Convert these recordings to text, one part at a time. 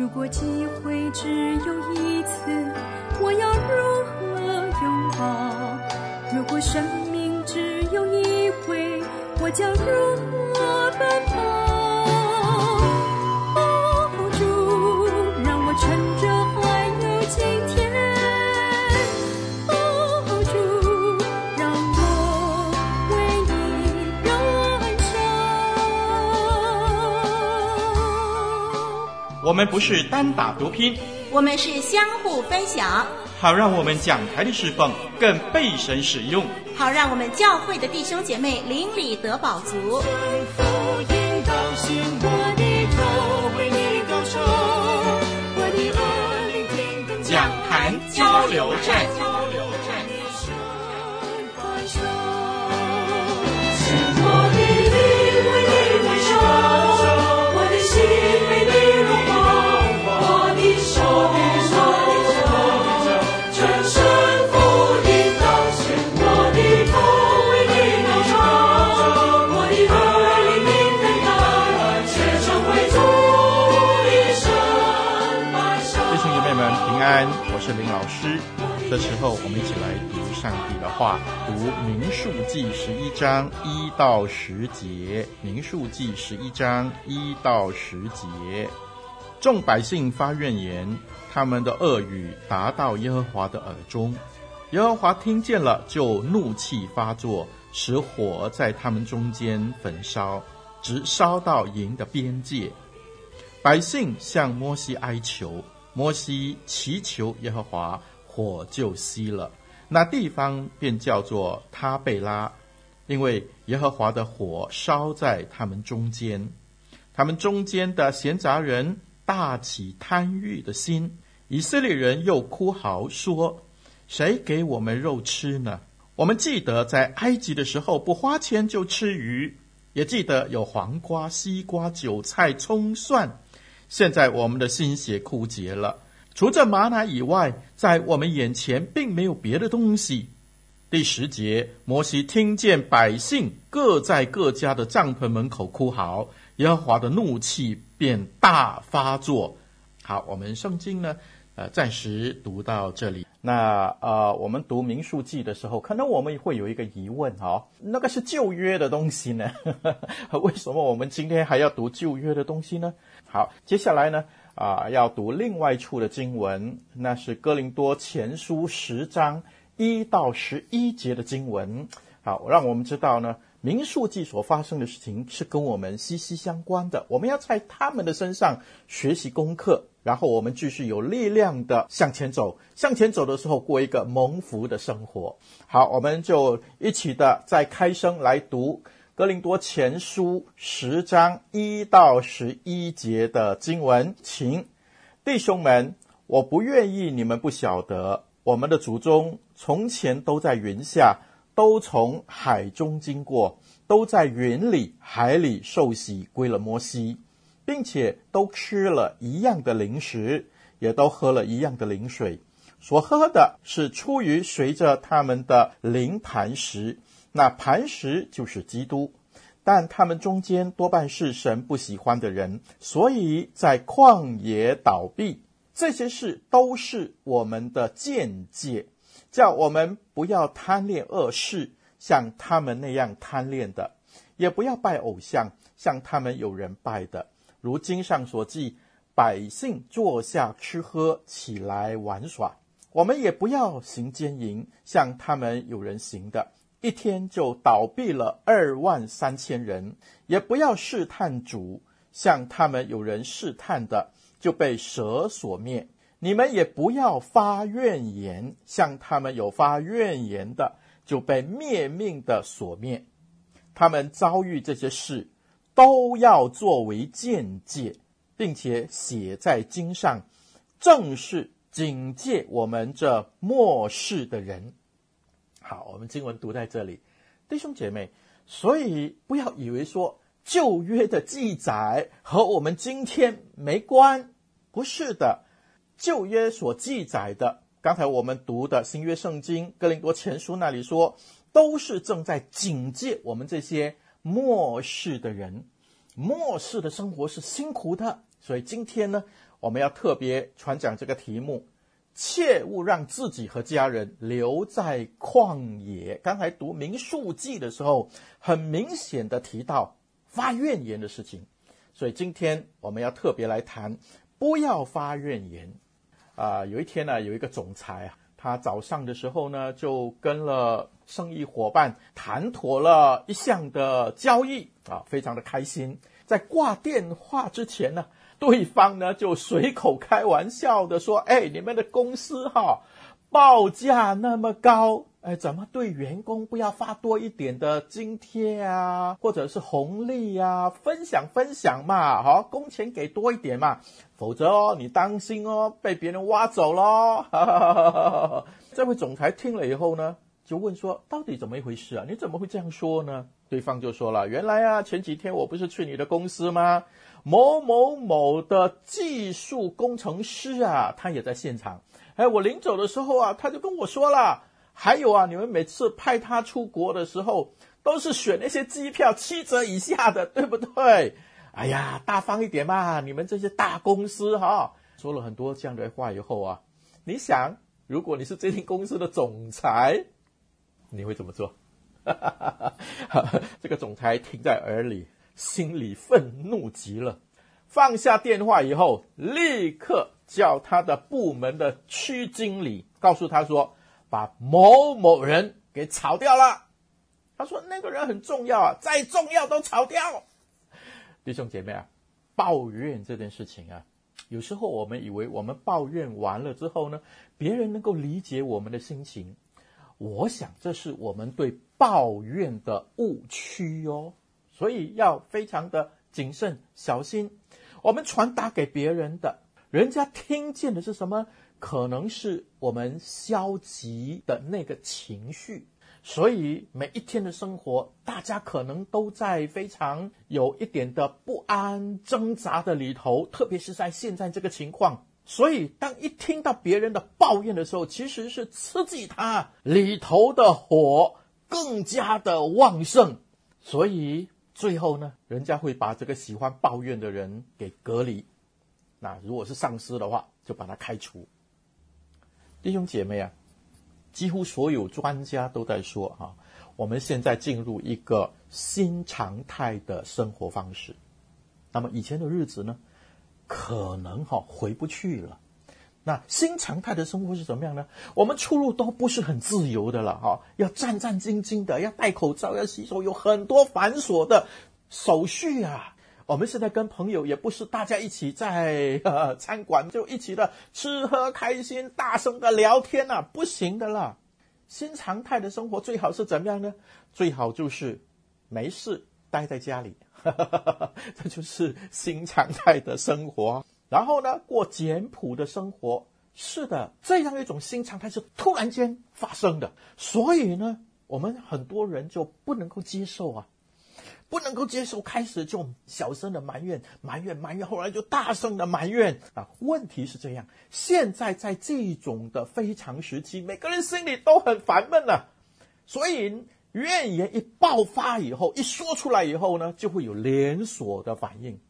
如果机会只有一次，我要如何拥抱？如果生命只有一回，我将如何奔跑？我们不是单打独拼，我们是相互分享，好让我们讲台的侍奉更被神使用，好让我们教会的弟兄姐妹邻里得饱足。讲坛交流站。这时候我们一起来读上帝的话，读民数记十一章一到十节。民数记十一章一到十节，众百姓发怨言，他们的恶语达到耶和华的耳中，耶和华听见了，就怒气发作，使火在他们中间焚烧，直烧到营的边界。百姓向摩西哀求。摩西祈求耶和华，火就熄了，那地方便叫做他贝拉，因为耶和华的火烧在他们中间。他们中间的闲杂人大起贪欲的心，以色列人又哭嚎说：“谁给我们肉吃呢？我们记得在埃及的时候，不花钱就吃鱼，也记得有黄瓜、西瓜、韭菜、葱、蒜。”现在我们的心血枯竭了，除这马奶以外，在我们眼前并没有别的东西。第十节，摩西听见百姓各在各家的帐篷门口哭嚎，耶和华的怒气便大发作。好，我们圣经呢，呃，暂时读到这里。那呃，我们读民数记的时候，可能我们会有一个疑问哦，那个是旧约的东西呢？为什么我们今天还要读旧约的东西呢？好，接下来呢，啊、要读另外一处的经文，那是哥林多前书十章一到十一节的经文。好，让我们知道呢，民数记所发生的事情是跟我们息息相关的。我们要在他们的身上学习功课。然后我们继续有力量的向前走，向前走的时候过一个蒙福的生活。好，我们就一起的再开声来读《格林多前书》十章一到十一节的经文，请弟兄们，我不愿意你们不晓得，我们的祖宗从前都在云下，都从海中经过，都在云里海里受洗归了摩西。并且都吃了一样的灵食，也都喝了一样的灵水，所喝的是出于随着他们的灵磐石，那磐石就是基督。但他们中间多半是神不喜欢的人，所以在旷野倒闭。这些事都是我们的见解，叫我们不要贪恋恶事，像他们那样贪恋的；也不要拜偶像，像他们有人拜的。如经上所记，百姓坐下吃喝，起来玩耍。我们也不要行奸淫，像他们有人行的，一天就倒闭了二万三千人；也不要试探主，像他们有人试探的，就被蛇所灭。你们也不要发怨言，像他们有发怨言的，就被灭命的所灭。他们遭遇这些事。都要作为鉴戒，并且写在经上，正是警戒我们这末世的人。好，我们经文读在这里，弟兄姐妹，所以不要以为说旧约的记载和我们今天没关，不是的。旧约所记载的，刚才我们读的新约圣经哥林多前书那里说，都是正在警戒我们这些。末世的人，末世的生活是辛苦的，所以今天呢，我们要特别传讲这个题目：切勿让自己和家人留在旷野。刚才读民数记的时候，很明显的提到发怨言的事情，所以今天我们要特别来谈，不要发怨言。啊、有一天呢，有一个总裁啊。他早上的时候呢，就跟了生意伙伴谈妥了一项的交易啊，非常的开心。在挂电话之前呢，对方呢就随口开玩笑的说：“哎，你们的公司哈，报价那么高。”哎，怎么对员工不要发多一点的津贴啊，或者是红利啊？分享分享嘛，好，工钱给多一点嘛，否则哦，你当心哦，被别人挖走喽。这位总裁听了以后呢，就问说：“到底怎么一回事啊？你怎么会这样说呢？”对方就说了：“原来啊，前几天我不是去你的公司吗？某某某的技术工程师啊，他也在现场。哎，我临走的时候啊，他就跟我说了。”还有啊，你们每次派他出国的时候，都是选那些机票七折以下的，对不对？哎呀，大方一点嘛！你们这些大公司哈，说了很多这样的话以后啊，你想，如果你是这间公司的总裁，你会怎么做？这个总裁听在耳里，心里愤怒极了，放下电话以后，立刻叫他的部门的区经理告诉他说。把某某人给炒掉了，他说那个人很重要啊，再重要都炒掉。弟兄姐妹啊，抱怨这件事情啊，有时候我们以为我们抱怨完了之后呢，别人能够理解我们的心情。我想这是我们对抱怨的误区哦，所以要非常的谨慎小心。我们传达给别人的，人家听见的是什么？可能是我们消极的那个情绪，所以每一天的生活，大家可能都在非常有一点的不安挣扎的里头，特别是在现在这个情况。所以，当一听到别人的抱怨的时候，其实是刺激他里头的火更加的旺盛。所以最后呢，人家会把这个喜欢抱怨的人给隔离。那如果是上司的话，就把他开除。弟兄姐妹啊，几乎所有专家都在说哈，我们现在进入一个新常态的生活方式。那么以前的日子呢，可能哈回不去了。那新常态的生活是怎么样呢？我们出入都不是很自由的了哈，要战战兢兢的，要戴口罩，要洗手，有很多繁琐的手续啊。我们现在跟朋友也不是大家一起在呃餐馆就一起的吃喝开心，大声的聊天呐、啊，不行的了。新常态的生活最好是怎么样呢？最好就是没事待在家里，这就是新常态的生活。然后呢，过简朴的生活。是的，这样一种新常态是突然间发生的，所以呢，我们很多人就不能够接受啊。不能够接受，开始就小声的埋怨、埋怨、埋怨，后来就大声的埋怨啊！问题是这样，现在在这种的非常时期，每个人心里都很烦闷了，所以怨言一爆发以后，一说出来以后呢，就会有连锁的反应。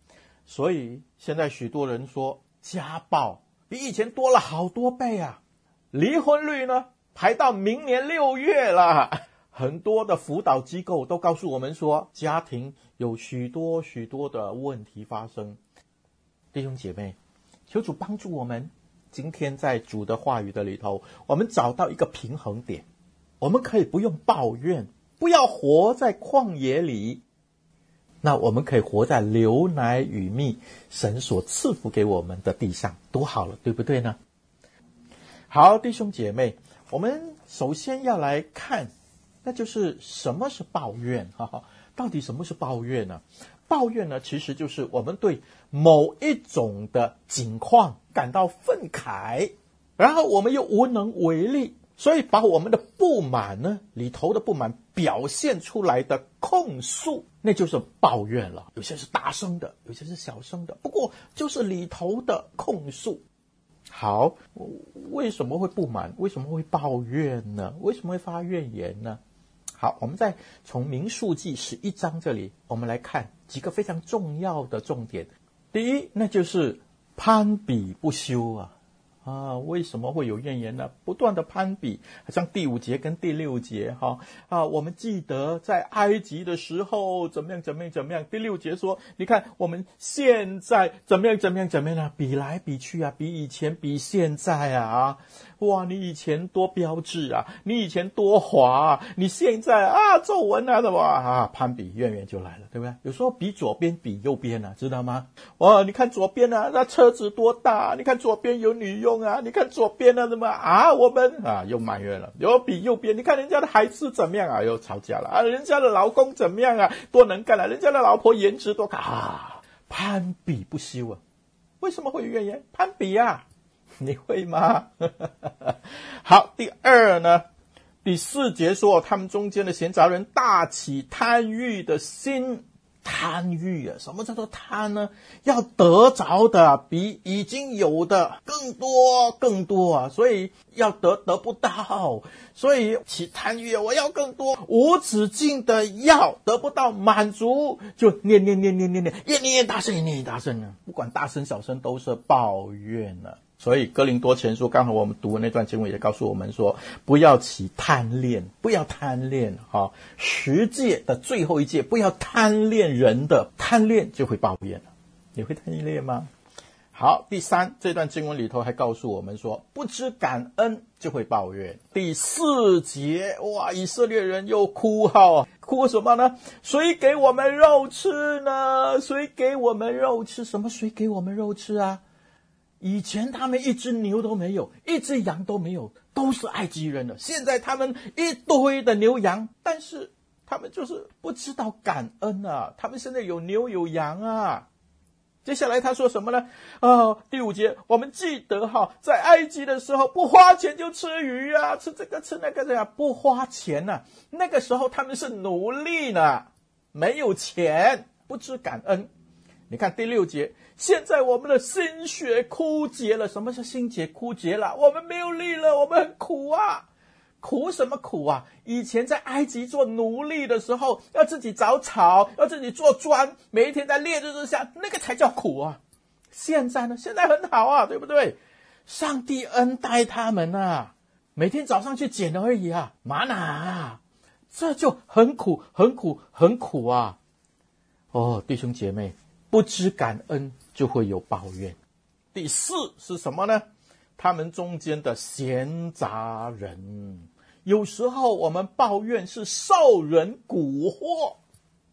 所以现在许多人说，家暴比以前多了好多倍啊，离婚率呢排到明年六月了。很多的辅导机构都告诉我们说，家庭有许多许多的问题发生。弟兄姐妹，求主帮助我们，今天在主的话语的里头，我们找到一个平衡点。我们可以不用抱怨，不要活在旷野里，那我们可以活在牛奶与蜜、神所赐福给我们的地上，多好了，对不对呢？好，弟兄姐妹，我们首先要来看。那就是什么是抱怨？哈哈，到底什么是抱怨呢？抱怨呢，其实就是我们对某一种的境况感到愤慨，然后我们又无能为力，所以把我们的不满呢，里头的不满表现出来的控诉，那就是抱怨了。有些是大声的，有些是小声的，不过就是里头的控诉。好，为什么会不满？为什么会抱怨呢？为什么会发怨言呢？好，我们再从民数记十一章这里，我们来看几个非常重要的重点。第一，那就是攀比不休啊。啊，为什么会有怨言呢？不断的攀比，像第五节跟第六节，哈啊，我们记得在埃及的时候怎么样，怎么样，怎么样。第六节说，你看我们现在怎么样，怎么样，怎么样呢？比来比去啊，比以前，比现在啊。哇，你以前多标致啊，你以前多滑啊，你现在啊皱纹啊什么啊，攀比怨言就来了，对不对？有时候比左边比右边啊，知道吗？哇，你看左边啊，那车子多大？你看左边有女佣啊，你看左边啊什么啊，我们啊又埋怨了。有比右边，你看人家的孩子怎么样啊？又吵架了啊，人家的老公怎么样啊？多能干了，人家的老婆颜值多高啊，攀比不休啊。为什么会有怨言？攀比啊。你会吗？好，第二呢，第四节说他们中间的闲杂人大起贪欲的心，贪欲啊，什么叫做贪呢？要得着的比已经有的更多更多啊，所以要得得不到，所以起贪欲，我要更多，无止境的要得不到满足，就念念念念念念，越念大声，越念大声啊，不管大声小声都是抱怨了。所以，哥林多前书刚才我们读的那段经文也告诉我们说，不要起贪恋，不要贪恋哈。十诫的最后一诫，不要贪恋人的，贪恋就会抱怨了。你会贪恋吗？好，第三，这段经文里头还告诉我们说，不知感恩就会抱怨。第四节，哇，以色列人又哭号，哭什么呢？谁给我们肉吃呢？谁给我们肉吃？什么？谁给我们肉吃啊？以前他们一只牛都没有，一只羊都没有，都是埃及人的。现在他们一堆的牛羊，但是他们就是不知道感恩啊！他们现在有牛有羊啊。接下来他说什么呢？啊、第五节，我们记得哈，在埃及的时候不花钱就吃鱼啊，吃这个吃那个的呀，不花钱呐、那个时候他们是奴隶呢，没有钱，不知感恩。你看第六节，现在我们的心血枯竭了。什么是心血枯竭了？我们没有力了，我们很苦啊！苦什么苦啊？以前在埃及做奴隶的时候，要自己找草，要自己做砖，每一天在烈日之下，那个才叫苦啊！现在呢？现在很好啊，对不对？上帝恩待他们啊，每天早上去捡而已啊，吗哪啊，这就很苦，很苦，很苦啊！哦，弟兄姐妹。不知感恩就会有抱怨。第四是什么呢？他们中间的闲杂人，有时候我们抱怨是受人蛊惑。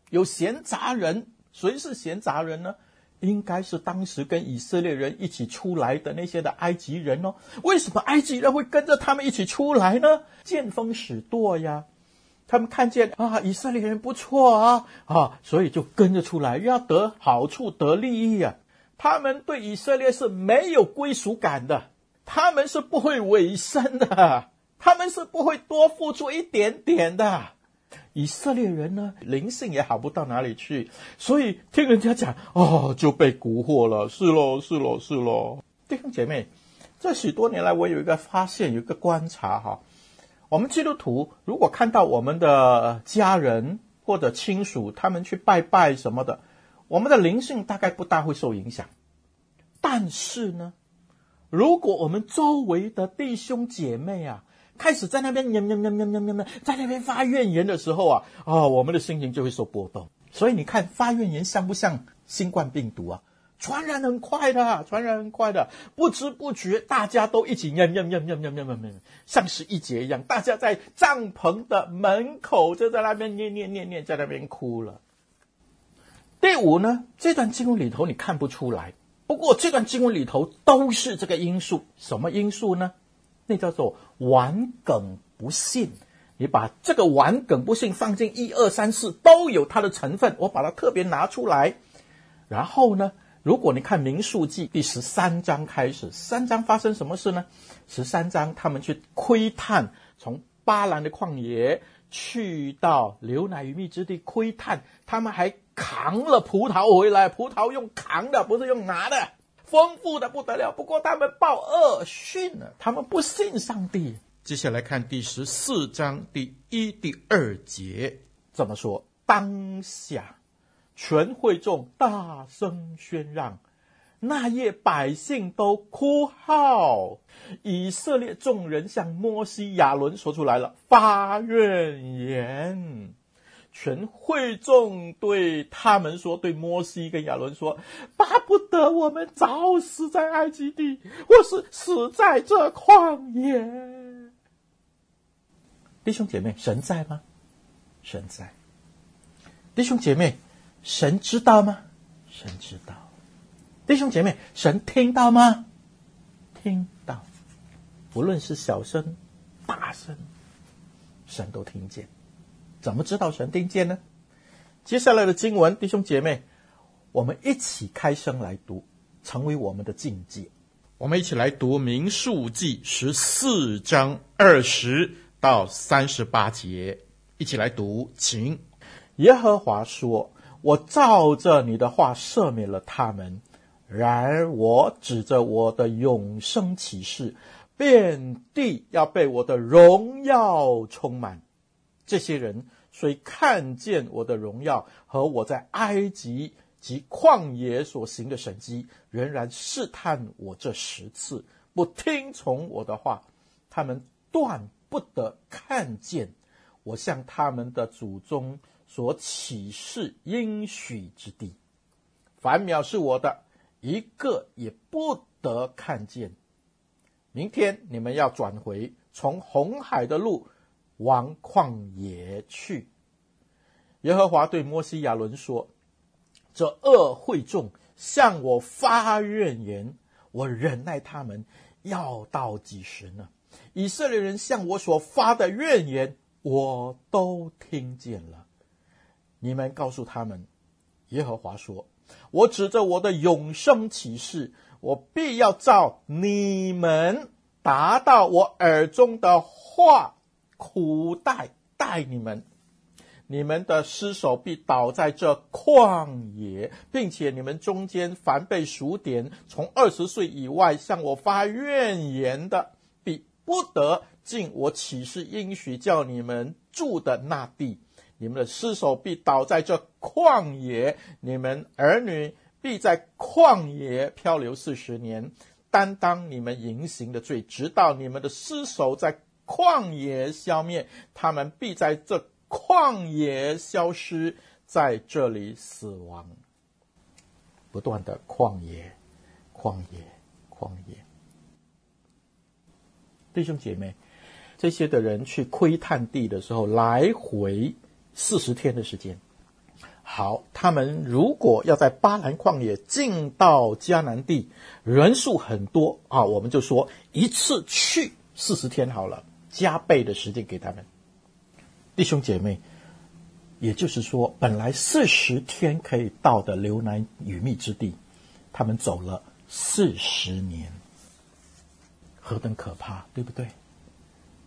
有闲杂人，谁是闲杂人呢？应该是当时跟以色列人一起出来的那些的埃及人哦。为什么埃及人会跟着他们一起出来呢？见风使舵呀。他们看见啊，以色列人不错啊，啊，所以就跟着出来，要得好处、得利益啊。他们对以色列是没有归属感的，他们是不会委身的，他们是不会多付出一点点的。以色列人呢，灵性也好不到哪里去，所以听人家讲哦，就被蛊惑了。是喽，是喽，是喽。弟兄姐妹，这许多年来，我有一个发现，有一个观察哈。我们基督徒如果看到我们的家人或者亲属他们去拜拜什么的，我们的灵性大概不大会受影响。但是呢，如果我们周围的弟兄姐妹啊，开始在那边念念念念念念，在那边发怨言的时候啊，啊、我们的心情就会受波动。所以你看，发怨言像不像新冠病毒啊？传染很快的，传染很快的，不知不觉大家都一起念念念念念念念，像是一节一样，大家在帐篷的门口就在那边念念念念，在那边哭了。第五呢，这段经文里头你看不出来，不过这段经文里头都是这个因素，什么因素呢？那叫做顽梗不信。你把这个顽梗不信放进一二三四都有它的成分，我把它特别拿出来，然后呢？如果你看《民数记》第十三章开始，三章发生什么事呢？十三章他们去窥探，从巴兰的旷野去到牛奶与蜜之地窥探，他们还扛了葡萄回来，葡萄用扛的，不是用拿的，丰富的不得了。不过他们报恶讯了，他们不信上帝。接下来看第十四章第一、第二节怎么说？当下。全会众大声喧嚷，那夜百姓都哭号，以色列众人向摩西、亚伦说出来了，发怨言。全会众对他们说：“对摩西跟亚伦说，巴不得我们早死在埃及地，或是死在这旷野。”弟兄姐妹，神在吗？神在。弟兄姐妹，神知道吗？神知道。弟兄姐妹，神听到吗？听到。不论是小声、大声，神都听见。怎么知道神听见呢？接下来的经文，弟兄姐妹，我们一起开声来读，成为我们的境界。我们一起来读《民数记》十四章二十到三十八节，一起来读，请。耶和华说：“我照着你的话赦免了他们，然而我指着我的永生起誓，遍地要被我的荣耀充满。”这些人虽看见我的荣耀和我在埃及及旷野所行的神迹，仍然试探我这十次，不听从我的话，他们断不得看见我向他们的祖宗所起誓应许之地。凡藐视我的，一个也不得看见。明天你们要转回从红海的路。往旷野去。耶和华对摩西、亚伦说：“这恶会众向我发怨言，我忍耐他们要到几时呢？以色列人向我所发的怨言，我都听见了。你们告诉他们，耶和华说：我指着我的永生起誓，我必要照你们达到我耳中的话。”苦待待你们，你们的尸首必倒在这旷野，并且你们中间凡被数点从二十岁以外向我发怨言的，必不得进我启示应许叫你们住的那地。你们的尸首必倒在这旷野，你们儿女必在旷野漂流四十年，担当你们淫行的罪，直到你们的尸首在。旷野消灭，他们必在这旷野消失，在这里死亡。不断的旷野，旷野，旷野。弟兄姐妹，这些的人去窥探地的时候，来回四十天的时间。好，他们如果要在巴兰旷野进到迦南地，人数很多啊，我们就说一次去四十天好了。加倍的时间给他们，弟兄姐妹，也就是说，本来四十天可以到的流奶与蜜之地，他们走了四十年，何等可怕，对不对？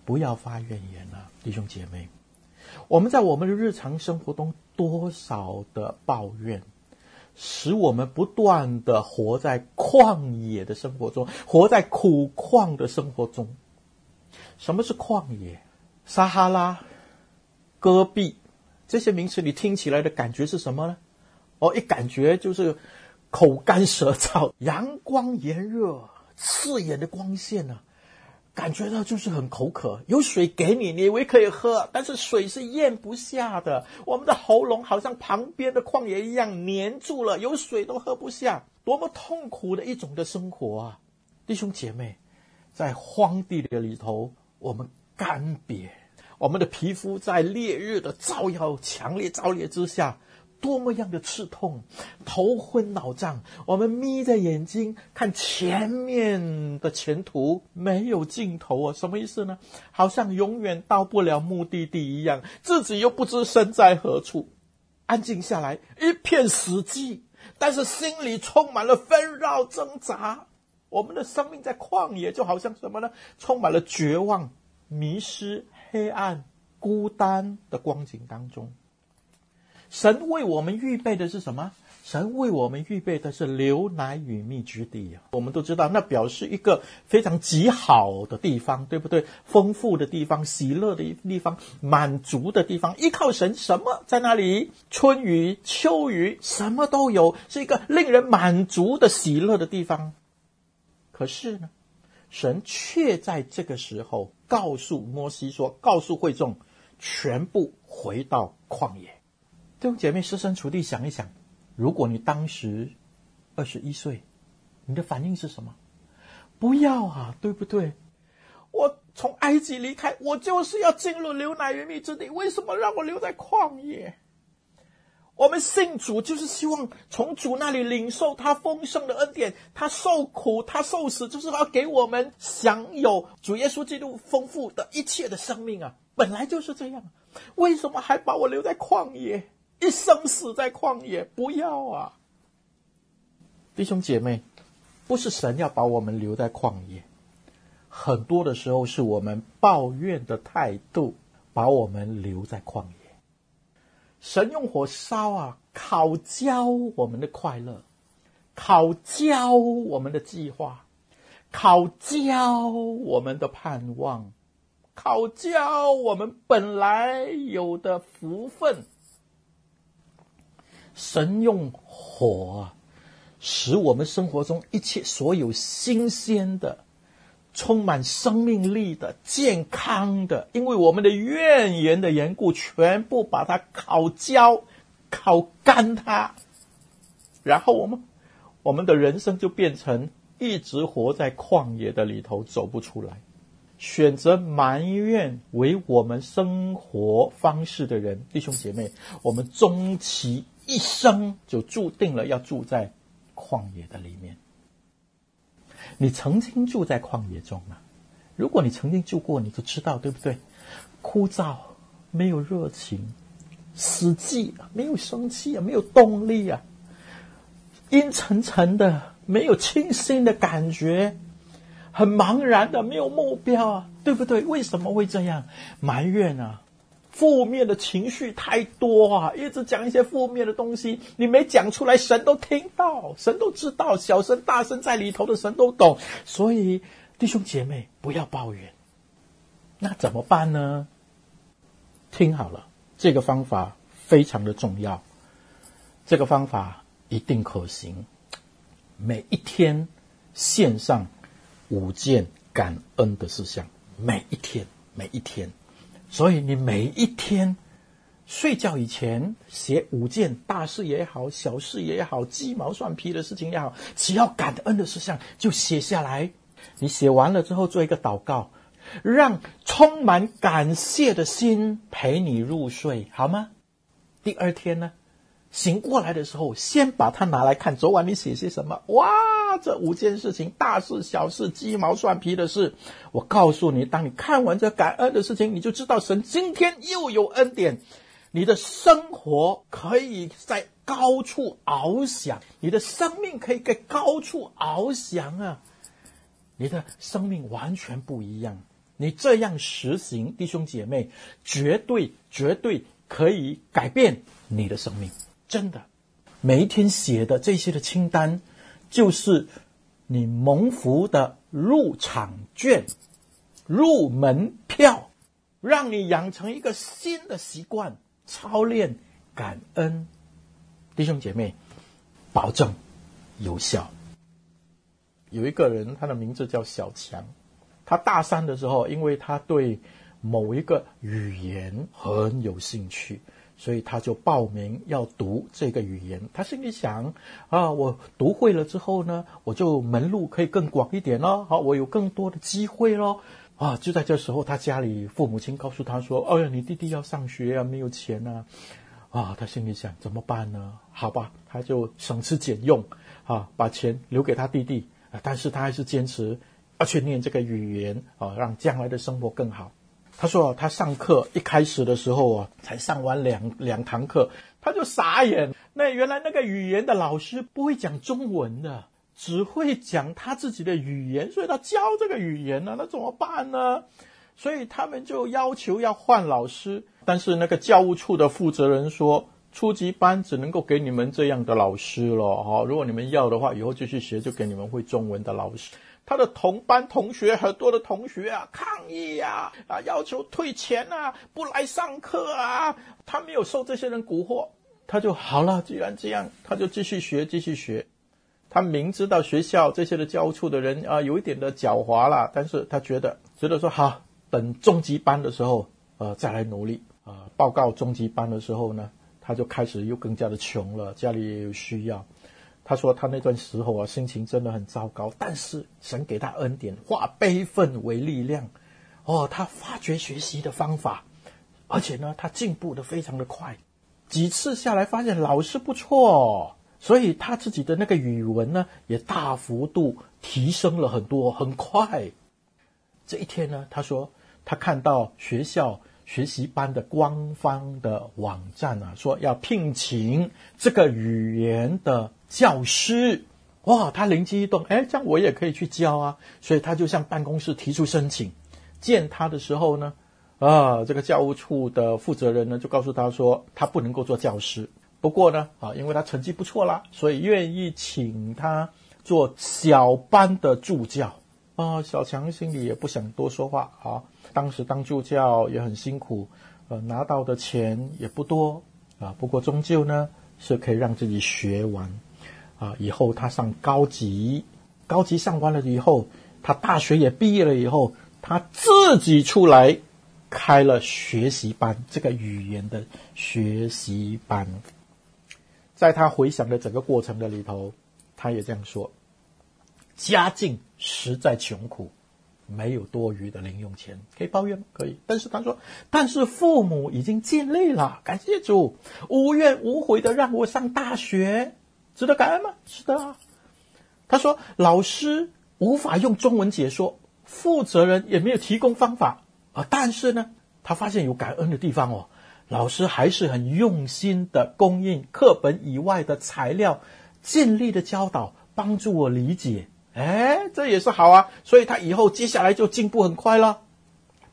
不要发怨言了，弟兄姐妹。我们在我们的日常生活中多少的抱怨，使我们不断的活在旷野的生活中，活在苦旷的生活中。什么是旷野？撒哈拉、戈壁这些名词，你听起来的感觉是什么呢？哦，一感觉就是口干舌燥，阳光炎热，刺眼的光线呢、啊，感觉到就是很口渴。有水给你，你以为可以喝，但是水是咽不下的。我们的喉咙好像旁边的旷野一样黏住了，有水都喝不下，多么痛苦的一种的生活啊！弟兄姐妹，在荒地的里头。我们干瘪，我们的皮肤在烈日的照耀、强烈照烈之下，多么样的刺痛，头昏脑胀。我们眯着眼睛看前面的前途没有尽头啊！什么意思呢？好像永远到不了目的地一样，自己又不知身在何处。安静下来，一片死寂，但是心里充满了纷扰挣扎。我们的生命在旷野，就好像什么呢？充满了绝望、迷失、黑暗、孤单的光景当中。神为我们预备的是什么？神为我们预备的是牛奶与蜜之地啊！我们都知道，那表示一个非常极好的地方，对不对？丰富的地方，喜乐的地方，满足的地方，依靠神，什么在那里？春雨秋雨，什么都有，是一个令人满足的喜乐的地方。可是呢，神却在这个时候告诉摩西说：“告诉会众，全部回到旷野。”弟兄姐妹，设身处地想一想。如果你当时二十一岁，你的反应是什么？不要啊，对不对？我从埃及离开，我就是要进入牛奶与蜜之地，为什么让我留在旷野？我们信主就是希望从主那里领受他丰盛的恩典，他受苦，他受死，就是要给我们享有主耶稣基督丰富的一切的生命啊！本来就是这样，为什么还把我留在旷野？一生死在旷野，不要啊！弟兄姐妹，不是神要把我们留在旷野，很多的时候是我们抱怨的态度把我们留在旷野。神用火烧啊，烤焦我们的快乐，烤焦我们的计划，烤焦我们的盼望，烤焦我们本来有的福分。神用火使我们生活中一切所有新鲜的、充满生命力的、健康的，因为我们的怨言的缘故，全部把它烤焦、烤干它，然后我们我们的人生就变成一直活在旷野的里头，走不出来。选择埋怨为我们生活方式的人，弟兄姐妹，我们终其一生就注定了要住在旷野的里面。你曾经住在旷野中吗？如果你曾经住过，你就知道，对不对？枯燥，没有热情，死寂，没有生气啊，没有动力啊，阴沉沉的，没有清新的感觉，很茫然的，没有目标啊，对不对？为什么会这样？埋怨啊！负面的情绪太多啊，一直讲一些负面的东西，你没讲出来，神都听到，神都知道，小声大声在里头的神都懂。所以弟兄姐妹不要抱怨，那怎么办呢？听好了，这个方法非常的重要，这个方法一定可行。每一天献上五件感恩的事项，每一天，每一天。所以你每一天睡觉以前写五件大事也好，小事也好，鸡毛蒜皮的事情也好，只要感恩的事项就写下来。你写完了之后做一个祷告，让充满感谢的心陪你入睡，好吗？第二天呢？醒过来的时候，先把它拿来看。昨晚你写些什么？哇，这五件事情，大事小事，鸡毛蒜皮的事。我告诉你，当你看完这感恩的事情，你就知道神今天又有恩典。你的生活可以在高处翱翔，你的生命可以在高处翱翔啊！你的生命完全不一样。你这样实行，弟兄姐妹，绝对绝对可以改变你的生命。真的，每一天写的这些的清单，就是你蒙福的入场券、入门票，让你养成一个新的习惯，操练感恩。弟兄姐妹，保证有效。有一个人，他的名字叫小强，他大三的时候，因为他对某一个语言很有兴趣。所以他就报名要读这个语言。他心里想：啊，我读会了之后呢，我就门路可以更广一点咯。好，我有更多的机会咯。啊，就在这时候，他家里父母亲告诉他说：“哎呀，你弟弟要上学啊，没有钱啊。”啊，他心里想：怎么办呢？好吧，他就省吃俭用，啊，把钱留给他弟弟。啊，但是他还是坚持要去念这个语言啊，让将来的生活更好。他说：“他上课一开始的时候啊，才上完两两堂课，他就傻眼。那原来那个语言的老师不会讲中文的，只会讲他自己的语言，所以他教这个语言呢，那怎么办呢？所以他们就要求要换老师。但是那个教务处的负责人说，初级班只能够给你们这样的老师了哈。如果你们要的话，以后继续学，就给你们会中文的老师。他的同班同学很多的同学啊，抗议呀，啊，要求退钱啊，不来上课啊。他没有受这些人蛊惑，他就好了。既然这样，他就继续学，继续学。他明知道学校这些的教务处的人啊，有一点的狡猾啦，但是他觉得觉得说好，等中级班的时候，呃，再来努力啊。报告中级班的时候呢，他就开始又更加的穷了，家里也有需要。他说他那段时候啊，心情真的很糟糕，但是神给他恩典，化悲愤为力量。哦，他发掘学习的方法，而且呢，他进步的非常的快。几次下来发现老师不错，所以他自己的那个语文呢，也大幅度提升了很多，很快。这一天呢，他说他看到学校。学习班的官方的网站啊，说要聘请这个语言的教师，哇，他灵机一动，哎，这样我也可以去教啊，所以他就向办公室提出申请。见他的时候呢，啊，这个教务处的负责人呢就告诉他说，他不能够做教师，不过呢，啊，因为他成绩不错啦，所以愿意请他做小班的助教。啊，小强心里也不想多说话啊。当时当助教也很辛苦，呃，拿到的钱也不多啊。不过终究呢，是可以让自己学完啊。以后他上高级，高级上完了以后，他大学也毕业了以后，他自己出来开了学习班，这个语言的学习班。在他回想的整个过程的里头，他也这样说：家境实在穷苦。没有多余的零用钱，可以抱怨吗？可以。但是他说，但是父母已经尽力了，感谢主，无怨无悔的让我上大学，值得感恩吗？是的啊。他说，老师无法用中文解说，负责人也没有提供方法啊。但是呢，他发现有感恩的地方哦，老师还是很用心的供应课本以外的材料，尽力的教导，帮助我理解。哎，这也是好啊，所以他以后接下来就进步很快了。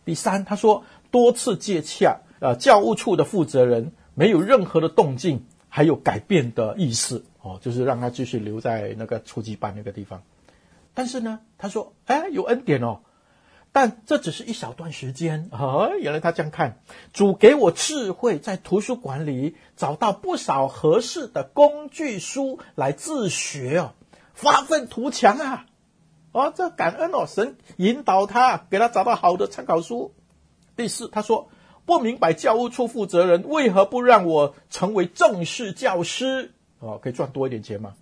第三，他说多次接洽，呃，教务处的负责人没有任何的动静，还有改变的意思哦，就是让他继续留在那个初级班那个地方。但是呢，他说，哎，有恩典哦，但这只是一小段时间啊，原来他这样看，主给我智慧，在图书馆里找到不少合适的工具书来自学哦。发愤图强啊！哦，这感恩哦，神引导他，给他找到好的参考书。第四，他说不明白教务处负责人为何不让我成为正式教师哦，可以赚多一点钱嘛？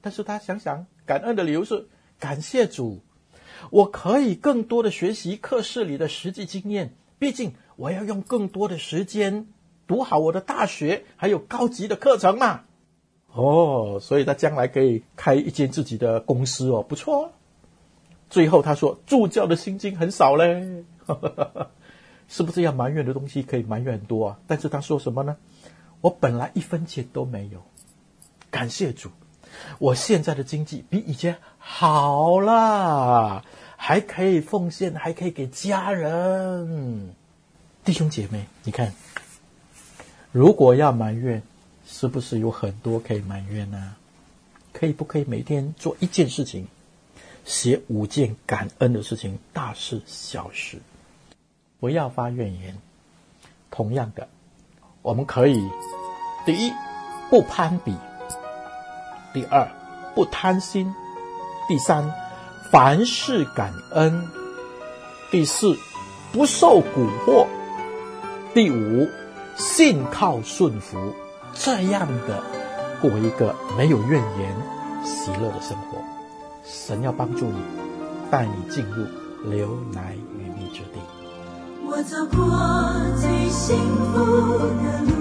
但是他想想，感恩的理由是感谢主，我可以更多的学习课室里的实际经验。毕竟我要用更多的时间读好我的大学还有高级的课程嘛。哦，所以他将来可以开一间自己的公司哦，不错。最后他说，助教的薪金很少嘞，是不是要埋怨的东西可以埋怨很多啊？但是他说什么呢？我本来一分钱都没有，感谢主，我现在的经济比以前好了，还可以奉献，还可以给家人。弟兄姐妹，你看，如果要埋怨。是不是有很多可以埋怨呢？可以不可以每天做一件事情，写五件感恩的事情，大事小事，不要发怨言。同样的，我们可以：第一，不攀比；第二，不贪心；第三，凡事感恩；第四，不受蛊惑；第五，信靠顺服。这样的过一个没有怨言、喜乐的生活，神要帮助你，带你进入流奶与蜜之地。我走过最幸福的路，